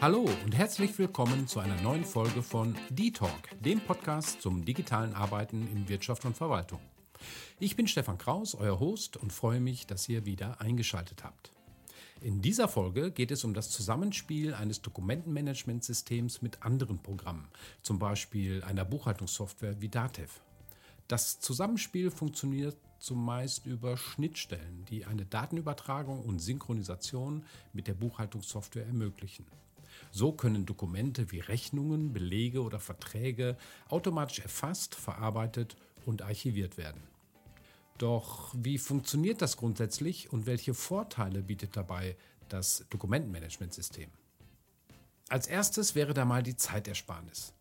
Hallo und herzlich willkommen zu einer neuen Folge von D-Talk, dem Podcast zum digitalen Arbeiten in Wirtschaft und Verwaltung. Ich bin Stefan Kraus, euer Host und freue mich, dass ihr wieder eingeschaltet habt. In dieser Folge geht es um das Zusammenspiel eines Dokumentenmanagementsystems mit anderen Programmen, zum Beispiel einer Buchhaltungssoftware wie Datev. Das Zusammenspiel funktioniert zumeist über Schnittstellen, die eine Datenübertragung und Synchronisation mit der Buchhaltungssoftware ermöglichen. So können Dokumente wie Rechnungen, Belege oder Verträge automatisch erfasst, verarbeitet und archiviert werden. Doch wie funktioniert das grundsätzlich und welche Vorteile bietet dabei das Dokumentenmanagementsystem? Als erstes wäre da mal die Zeitersparnis.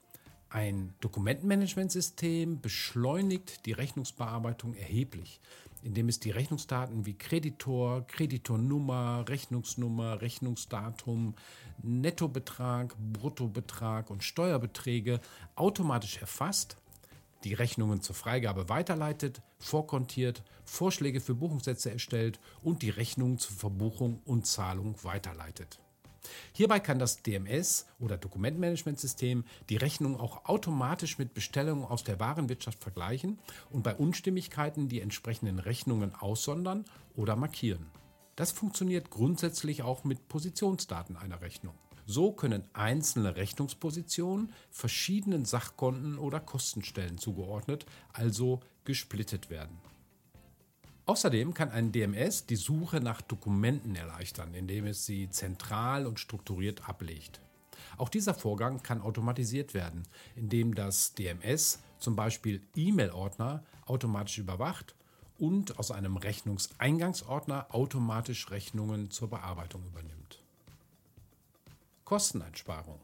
Ein Dokumentenmanagementsystem beschleunigt die Rechnungsbearbeitung erheblich, indem es die Rechnungsdaten wie Kreditor, Kreditornummer, Rechnungsnummer, Rechnungsdatum, Nettobetrag, Bruttobetrag und Steuerbeträge automatisch erfasst, die Rechnungen zur Freigabe weiterleitet, vorkontiert, Vorschläge für Buchungssätze erstellt und die Rechnungen zur Verbuchung und Zahlung weiterleitet. Hierbei kann das DMS oder Dokumentmanagementsystem die Rechnung auch automatisch mit Bestellungen aus der Warenwirtschaft vergleichen und bei Unstimmigkeiten die entsprechenden Rechnungen aussondern oder markieren. Das funktioniert grundsätzlich auch mit Positionsdaten einer Rechnung. So können einzelne Rechnungspositionen verschiedenen Sachkonten oder Kostenstellen zugeordnet, also gesplittet werden. Außerdem kann ein DMS die Suche nach Dokumenten erleichtern, indem es sie zentral und strukturiert ablegt. Auch dieser Vorgang kann automatisiert werden, indem das DMS zum Beispiel E-Mail-Ordner automatisch überwacht und aus einem Rechnungseingangsordner automatisch Rechnungen zur Bearbeitung übernimmt. Kosteneinsparung.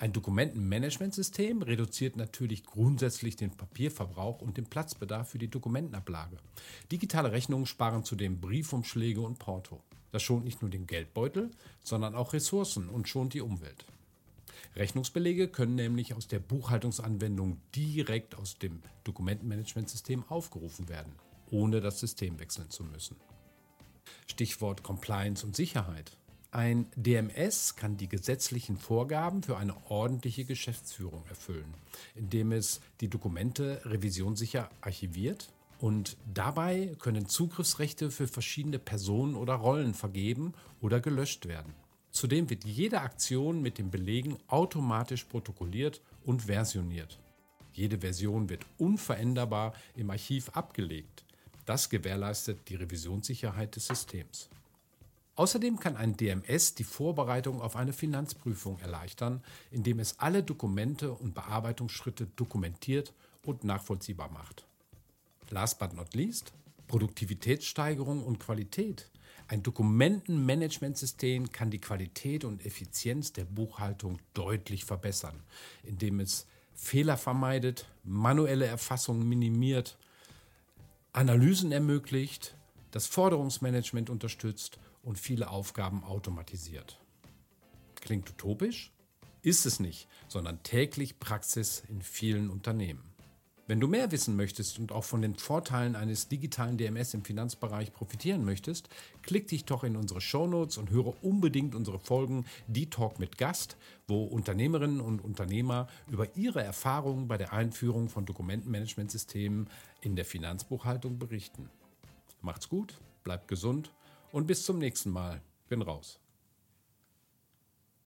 Ein Dokumentenmanagementsystem reduziert natürlich grundsätzlich den Papierverbrauch und den Platzbedarf für die Dokumentenablage. Digitale Rechnungen sparen zudem Briefumschläge und Porto. Das schont nicht nur den Geldbeutel, sondern auch Ressourcen und schont die Umwelt. Rechnungsbelege können nämlich aus der Buchhaltungsanwendung direkt aus dem Dokumentenmanagementsystem aufgerufen werden, ohne das System wechseln zu müssen. Stichwort Compliance und Sicherheit. Ein DMS kann die gesetzlichen Vorgaben für eine ordentliche Geschäftsführung erfüllen, indem es die Dokumente revisionssicher archiviert und dabei können Zugriffsrechte für verschiedene Personen oder Rollen vergeben oder gelöscht werden. Zudem wird jede Aktion mit den Belegen automatisch protokolliert und versioniert. Jede Version wird unveränderbar im Archiv abgelegt. Das gewährleistet die Revisionssicherheit des Systems. Außerdem kann ein DMS die Vorbereitung auf eine Finanzprüfung erleichtern, indem es alle Dokumente und Bearbeitungsschritte dokumentiert und nachvollziehbar macht. Last but not least, Produktivitätssteigerung und Qualität. Ein Dokumentenmanagementsystem kann die Qualität und Effizienz der Buchhaltung deutlich verbessern, indem es Fehler vermeidet, manuelle Erfassungen minimiert, Analysen ermöglicht, das Forderungsmanagement unterstützt und viele Aufgaben automatisiert. Klingt utopisch? Ist es nicht, sondern täglich Praxis in vielen Unternehmen. Wenn du mehr wissen möchtest und auch von den Vorteilen eines digitalen DMS im Finanzbereich profitieren möchtest, klick dich doch in unsere Shownotes und höre unbedingt unsere Folgen Die Talk mit Gast, wo Unternehmerinnen und Unternehmer über ihre Erfahrungen bei der Einführung von Dokumentenmanagementsystemen in der Finanzbuchhaltung berichten. Macht's gut, bleibt gesund und bis zum nächsten Mal. Bin raus.